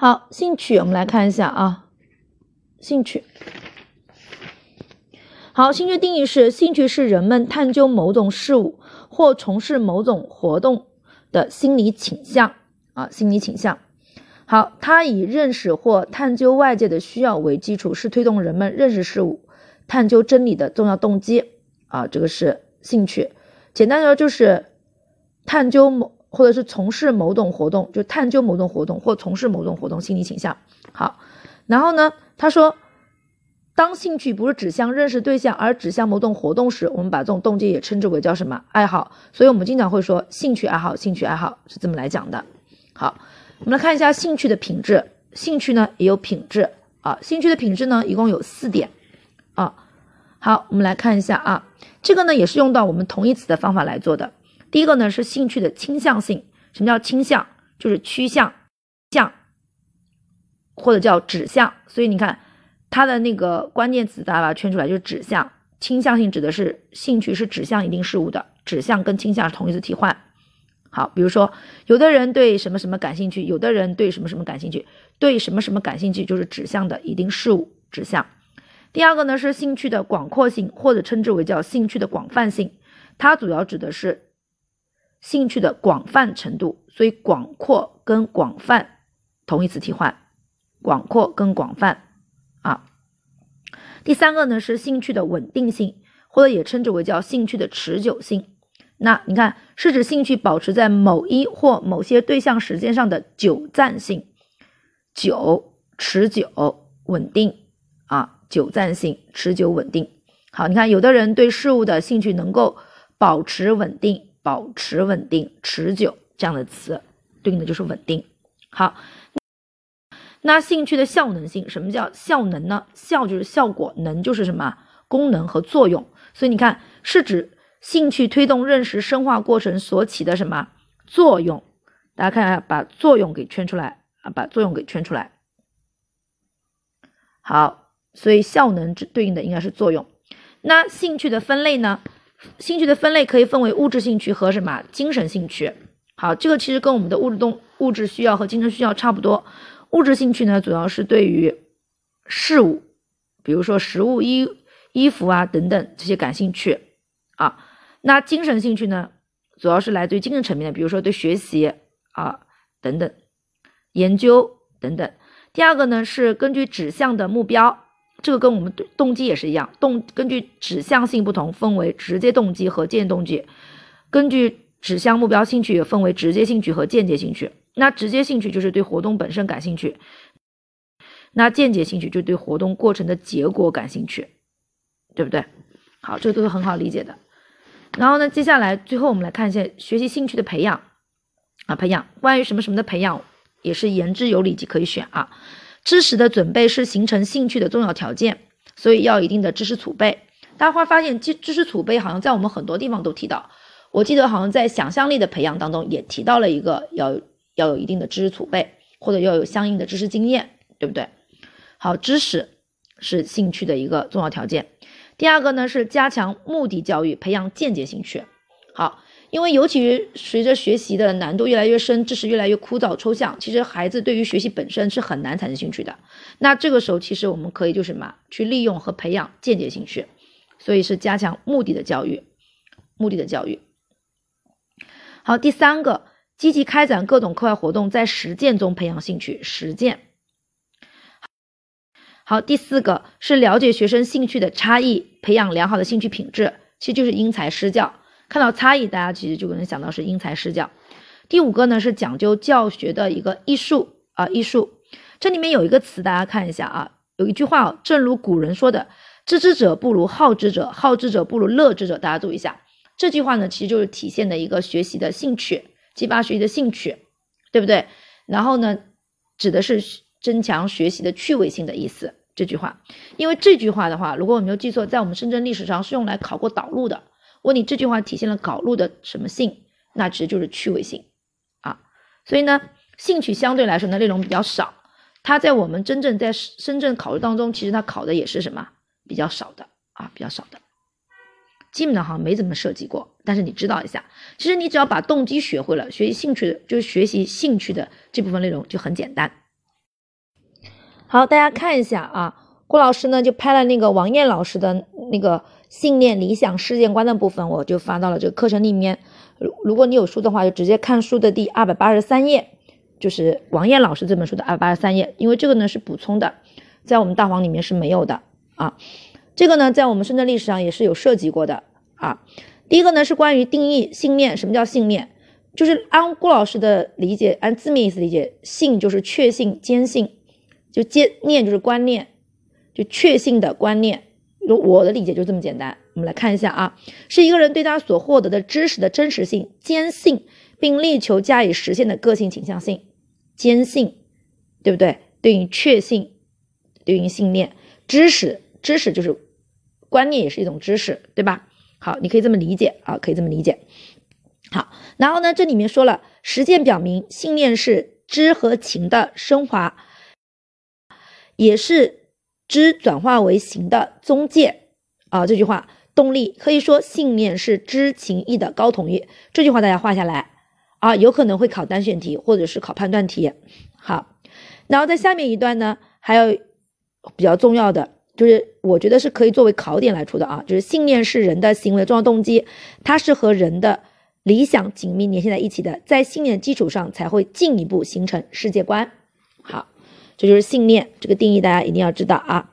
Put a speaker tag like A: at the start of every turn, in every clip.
A: 好，兴趣我们来看一下啊，兴趣。好，兴趣定义是：兴趣是人们探究某种事物或从事某种活动的心理倾向啊，心理倾向。好，它以认识或探究外界的需要为基础，是推动人们认识事物、探究真理的重要动机啊。这个是兴趣。简单的说，就是探究某或者是从事某种活动，就探究某种活动或从事某种活动心理倾向。好，然后呢，他说。当兴趣不是指向认识对象，而指向某种活动时，我们把这种动机也称之为叫什么爱好。所以，我们经常会说兴趣爱好，兴趣爱好是这么来讲的。好，我们来看一下兴趣的品质。兴趣呢也有品质啊。兴趣的品质呢一共有四点啊。好，我们来看一下啊，这个呢也是用到我们同义词的方法来做的。第一个呢是兴趣的倾向性。什么叫倾向？就是趋向、向或者叫指向。所以你看。它的那个关键词，大家把它圈出来，就是指向倾向性，指的是兴趣是指向一定事物的，指向跟倾向是同义词替换。好，比如说，有的人对什么什么感兴趣，有的人对什么什么感兴趣，对什么什么感兴趣就是指向的一定事物，指向。第二个呢是兴趣的广阔性，或者称之为叫兴趣的广泛性，它主要指的是兴趣的广泛程度，所以广阔跟广泛同义词替换，广阔跟广泛。啊，第三个呢是兴趣的稳定性，或者也称之为叫兴趣的持久性。那你看，是指兴趣保持在某一或某些对象时间上的久暂性，久、持久、稳定啊，久暂性、持久、稳定。好，你看，有的人对事物的兴趣能够保持稳定、保持稳定、持久这样的词，对应的就是稳定。好。那兴趣的效能性，什么叫效能呢？效就是效果，能就是什么功能和作用。所以你看，是指兴趣推动认识深化过程所起的什么作用？大家看一下，把作用给圈出来啊，把作用给圈出来。好，所以效能对应的应该是作用。那兴趣的分类呢？兴趣的分类可以分为物质兴趣和什么精神兴趣。好，这个其实跟我们的物质动物质需要和精神需要差不多。物质兴趣呢，主要是对于事物，比如说食物、衣衣服啊等等这些感兴趣啊。那精神兴趣呢，主要是来自于精神层面的，比如说对学习啊等等、研究等等。第二个呢是根据指向的目标，这个跟我们动机也是一样，动根据指向性不同，分为直接动机和间接动机。根据指向目标，兴趣也分为直接兴趣和间接兴趣。那直接兴趣就是对活动本身感兴趣，那间接兴趣就对活动过程的结果感兴趣，对不对？好，这个都是很好理解的。然后呢，接下来最后我们来看一下学习兴趣的培养啊，培养关于什么什么的培养也是言之有理，即可以选啊。知识的准备是形成兴趣的重要条件，所以要一定的知识储备。大家会发现，知知识储备好像在我们很多地方都提到，我记得好像在想象力的培养当中也提到了一个要。要有一定的知识储备，或者要有相应的知识经验，对不对？好，知识是兴趣的一个重要条件。第二个呢是加强目的教育，培养间接兴趣。好，因为尤其随着学习的难度越来越深，知识越来越枯燥抽象，其实孩子对于学习本身是很难产生兴趣的。那这个时候，其实我们可以就是什么，去利用和培养间接兴趣，所以是加强目的的教育，目的的教育。好，第三个。积极开展各种课外活动，在实践中培养兴趣。实践好，第四个是了解学生兴趣的差异，培养良好的兴趣品质，其实就是因材施教。看到差异，大家其实就可能想到是因材施教。第五个呢是讲究教学的一个艺术啊，艺术。这里面有一个词，大家看一下啊，有一句话，正如古人说的：“知之者不如好之者，好之者不如乐之者。”大家注意一下，这句话呢，其实就是体现的一个学习的兴趣。激发学习的兴趣，对不对？然后呢，指的是增强学习的趣味性的意思。这句话，因为这句话的话，如果我没有记错，在我们深圳历史上是用来考过导录的。问你这句话体现了考录的什么性？那其实就是趣味性啊。所以呢，兴趣相对来说呢内容比较少，它在我们真正在深圳考试当中，其实它考的也是什么比较少的啊，比较少的。基本上好像没怎么涉及过，但是你知道一下，其实你只要把动机学会了，学习兴趣的，就是学习兴趣的这部分内容就很简单。好，大家看一下啊，郭老师呢就拍了那个王艳老师的那个信念、理想、世界观的部分，我就发到了这个课程里面。如如果你有书的话，就直接看书的第二百八十三页，就是王艳老师这本书的二百八十三页，因为这个呢是补充的，在我们大黄里面是没有的啊。这个呢在我们深圳历史上也是有涉及过的啊。第一个呢是关于定义信念，什么叫信念？就是按郭老师的理解，按字面意思理解，信就是确信、坚信。就接念就是观念，就确信的观念。我的理解就这么简单。我们来看一下啊，是一个人对他所获得的知识的真实性坚信，并力求加以实现的个性倾向性。坚信，对不对？对应确信，对应信念。知识，知识就是观念，也是一种知识，对吧？好，你可以这么理解啊，可以这么理解。好，然后呢，这里面说了，实践表明，信念是知和情的升华。也是知转化为行的中介啊！这句话动力可以说信念是知情意的高统一。这句话大家画下来啊，有可能会考单选题或者是考判断题。好，然后在下面一段呢，还有比较重要的，就是我觉得是可以作为考点来出的啊，就是信念是人的行为重要动机，它是和人的理想紧密联系在一起的，在信念基础上才会进一步形成世界观。这就是信念这个定义，大家一定要知道啊。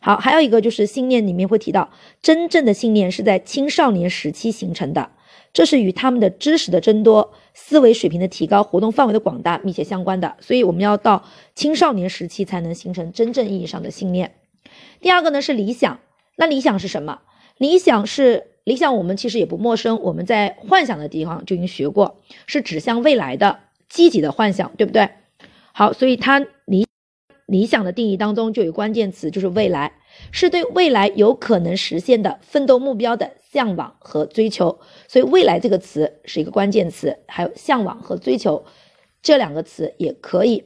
A: 好，还有一个就是信念里面会提到，真正的信念是在青少年时期形成的，这是与他们的知识的增多、思维水平的提高、活动范围的广大密切相关的。所以我们要到青少年时期才能形成真正意义上的信念。第二个呢是理想，那理想是什么？理想是理想，我们其实也不陌生，我们在幻想的地方就已经学过，是指向未来的积极的幻想，对不对？好，所以它理理想的定义当中就有关键词，就是未来，是对未来有可能实现的奋斗目标的向往和追求。所以未来这个词是一个关键词，还有向往和追求这两个词也可以，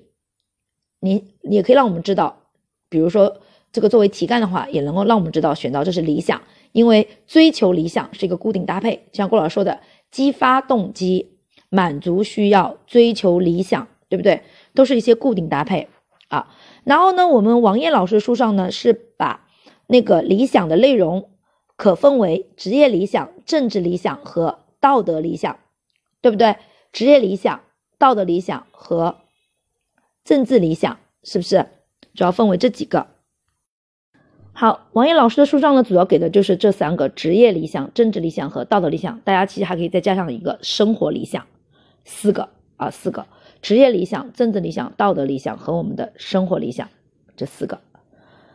A: 你也可以让我们知道，比如说这个作为题干的话，也能够让我们知道选到这是理想，因为追求理想是一个固定搭配，就像郭老师说的，激发动机、满足需要、追求理想，对不对？都是一些固定搭配啊，然后呢，我们王艳老师书上呢是把那个理想的内容可分为职业理想、政治理想和道德理想，对不对？职业理想、道德理想和政治理想是不是主要分为这几个？好，王艳老师的书上呢主要给的就是这三个：职业理想、政治理想和道德理想。大家其实还可以再加上一个生活理想，四个啊，四个。职业理想、政治理想、道德理想和我们的生活理想，这四个。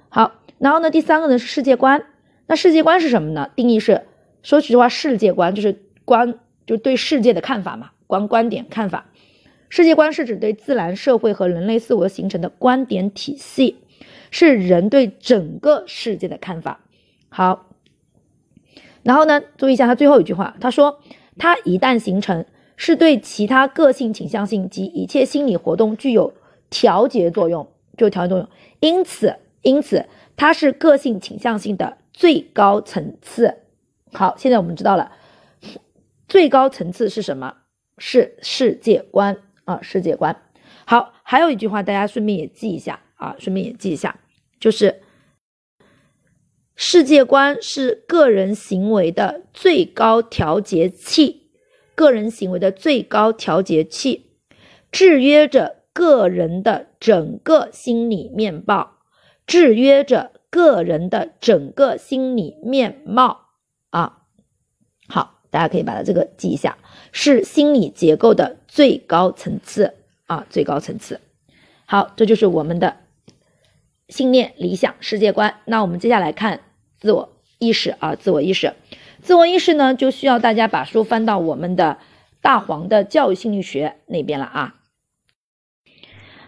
A: 好，然后呢，第三个呢是世界观。那世界观是什么呢？定义是，说实话，世界观就是观，就对世界的看法嘛，观观点看法。世界观是指对自然、社会和人类事物形成的观点体系，是人对整个世界的看法。好，然后呢，注意一下他最后一句话，他说，它一旦形成。是对其他个性倾向性及一切心理活动具有调节作用，具有调节作用。因此，因此它是个性倾向性的最高层次。好，现在我们知道了，最高层次是什么？是世界观啊，世界观。好，还有一句话，大家顺便也记一下啊，顺便也记一下，就是世界观是个人行为的最高调节器。个人行为的最高调节器，制约着个人的整个心理面貌，制约着个人的整个心理面貌啊。好，大家可以把它这个记一下，是心理结构的最高层次啊，最高层次。好，这就是我们的信念、理想、世界观。那我们接下来看自我意识啊，自我意识。自我意识呢，就需要大家把书翻到我们的大黄的教育心理学那边了啊。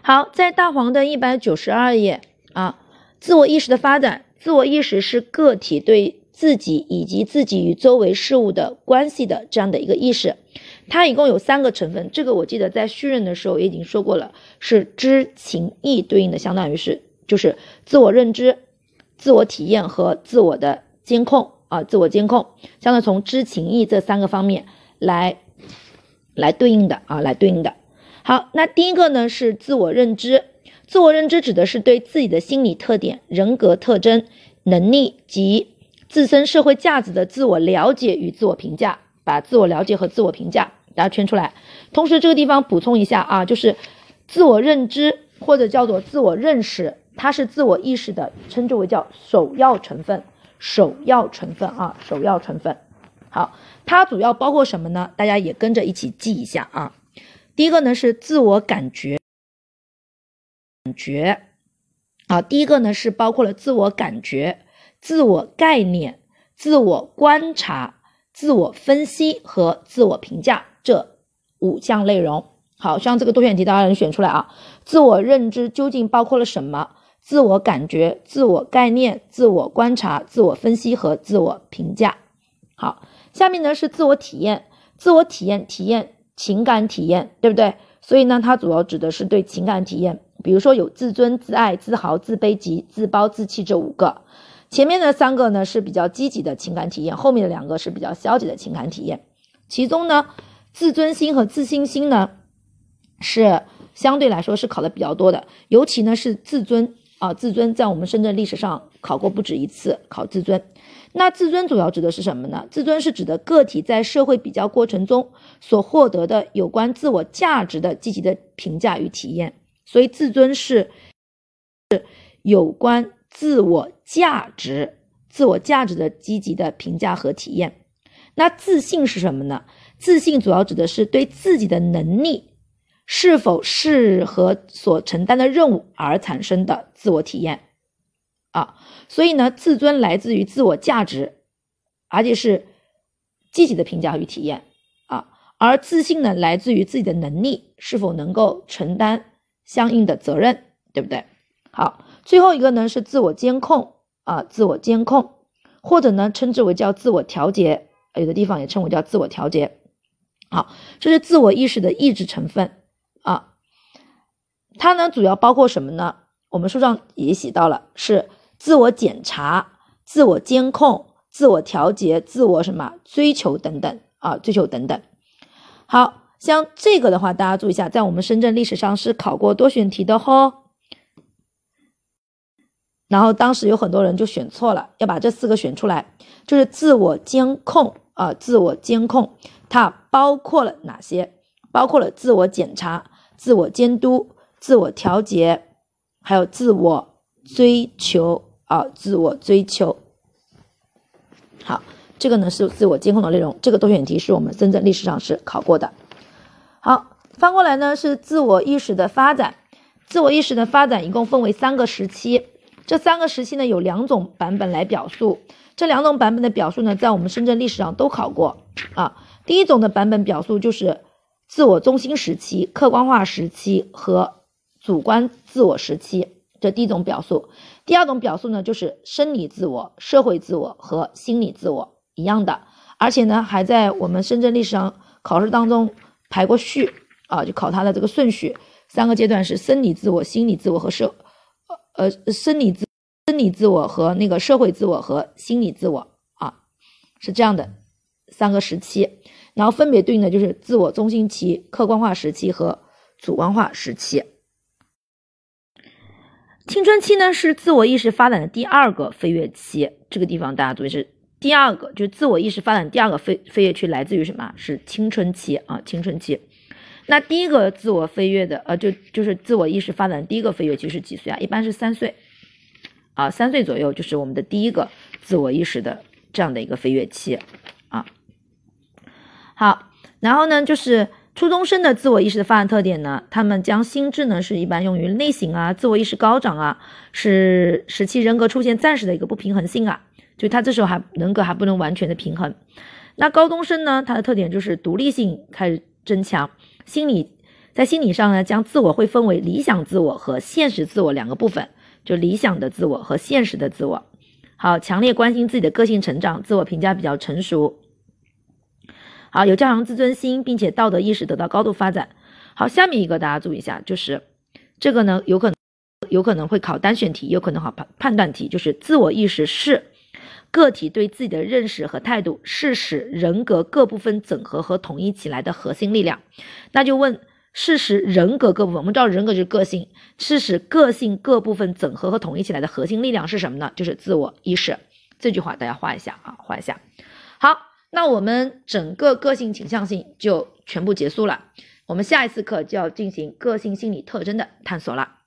A: 好，在大黄的一百九十二页啊，自我意识的发展，自我意识是个体对自己以及自己与周围事物的关系的这样的一个意识。它一共有三个成分，这个我记得在序任的时候也已经说过了，是知情意对应的，相当于是就是自我认知、自我体验和自我的监控。啊，自我监控，相当于从知情意这三个方面来来对应的啊，来对应的。好，那第一个呢是自我认知，自我认知指的是对自己的心理特点、人格特征、能力及自身社会价值的自我了解与自我评价。把自我了解和自我评价大家圈出来。同时，这个地方补充一下啊，就是自我认知或者叫做自我认识，它是自我意识的，称之为叫首要成分。首要成分啊，首要成分。好，它主要包括什么呢？大家也跟着一起记一下啊。第一个呢是自我感觉，感觉啊，第一个呢是包括了自我感觉、自我概念、自我观察、自我分析和自我评价这五项内容。好像这个多选题大家能选出来啊。自我认知究竟包括了什么？自我感觉、自我概念、自我观察、自我分析和自我评价。好，下面呢是自我体验，自我体验体验情感体验，对不对？所以呢，它主要指的是对情感体验，比如说有自尊、自爱、自豪、自卑及自暴自弃这五个。前面的三个呢是比较积极的情感体验，后面的两个是比较消极的情感体验。其中呢，自尊心和自信心呢是相对来说是考的比较多的，尤其呢是自尊。啊，自尊在我们深圳历史上考过不止一次，考自尊。那自尊主要指的是什么呢？自尊是指的个体在社会比较过程中所获得的有关自我价值的积极的评价与体验。所以自尊是是有关自我价值、自我价值的积极的评价和体验。那自信是什么呢？自信主要指的是对自己的能力。是否适合所承担的任务而产生的自我体验啊，所以呢，自尊来自于自我价值，而且是积极的评价与体验啊，而自信呢，来自于自己的能力是否能够承担相应的责任，对不对？好，最后一个呢是自我监控啊，自我监控，或者呢称之为叫自我调节，有的地方也称为叫自我调节。好，这是自我意识的意志成分。它呢主要包括什么呢？我们书上也写到了，是自我检查、自我监控、自我调节、自我什么追求等等啊，追求等等。好像这个的话，大家注意一下，在我们深圳历史上是考过多选题的吼。然后当时有很多人就选错了，要把这四个选出来，就是自我监控啊，自我监控它包括了哪些？包括了自我检查、自我监督、自我调节，还有自我追求啊，自我追求。好，这个呢是自我监控的内容。这个多选题是我们深圳历史上是考过的。好，翻过来呢是自我意识的发展。自我意识的发展一共分为三个时期，这三个时期呢有两种版本来表述。这两种版本的表述呢，在我们深圳历史上都考过啊。第一种的版本表述就是。自我中心时期、客观化时期和主观自我时期，这第一种表述。第二种表述呢，就是生理自我、社会自我和心理自我一样的，而且呢，还在我们深圳历史上考试当中排过序啊，就考它的这个顺序。三个阶段是生理自我、心理自我和社，呃呃，生理自生理自我和那个社会自我和心理自我啊，是这样的三个时期。然后分别对应的就是自我中心期、客观化时期和主观化时期。青春期呢是自我意识发展的第二个飞跃期，这个地方大家注意是第二个，就是自我意识发展第二个飞飞跃区来自于什么？是青春期啊，青春期。那第一个自我飞跃的，呃，就就是自我意识发展第一个飞跃期是几岁啊？一般是三岁啊，三岁左右就是我们的第一个自我意识的这样的一个飞跃期啊。好，然后呢，就是初中生的自我意识的发展特点呢，他们将心智呢是一般用于内省啊，自我意识高涨啊，是使其人格出现暂时的一个不平衡性啊，就他这时候还人格还不能完全的平衡。那高中生呢，他的特点就是独立性开始增强，心理在心理上呢，将自我会分为理想自我和现实自我两个部分，就理想的自我和现实的自我。好，强烈关心自己的个性成长，自我评价比较成熟。好，有较强自尊心，并且道德意识得到高度发展。好，下面一个大家注意一下，就是这个呢，有可能有可能会考单选题，有可能考判判断题，就是自我意识是个体对自己的认识和态度，是使人格各部分整合和统一起来的核心力量。那就问，是使人格各部分，我们知道人格就是个性，是使个性各部分整合和统一起来的核心力量是什么呢？就是自我意识。这句话大家画一下啊，画一下。好，那我们整个个性倾向性就全部结束了。我们下一次课就要进行个性心理特征的探索了。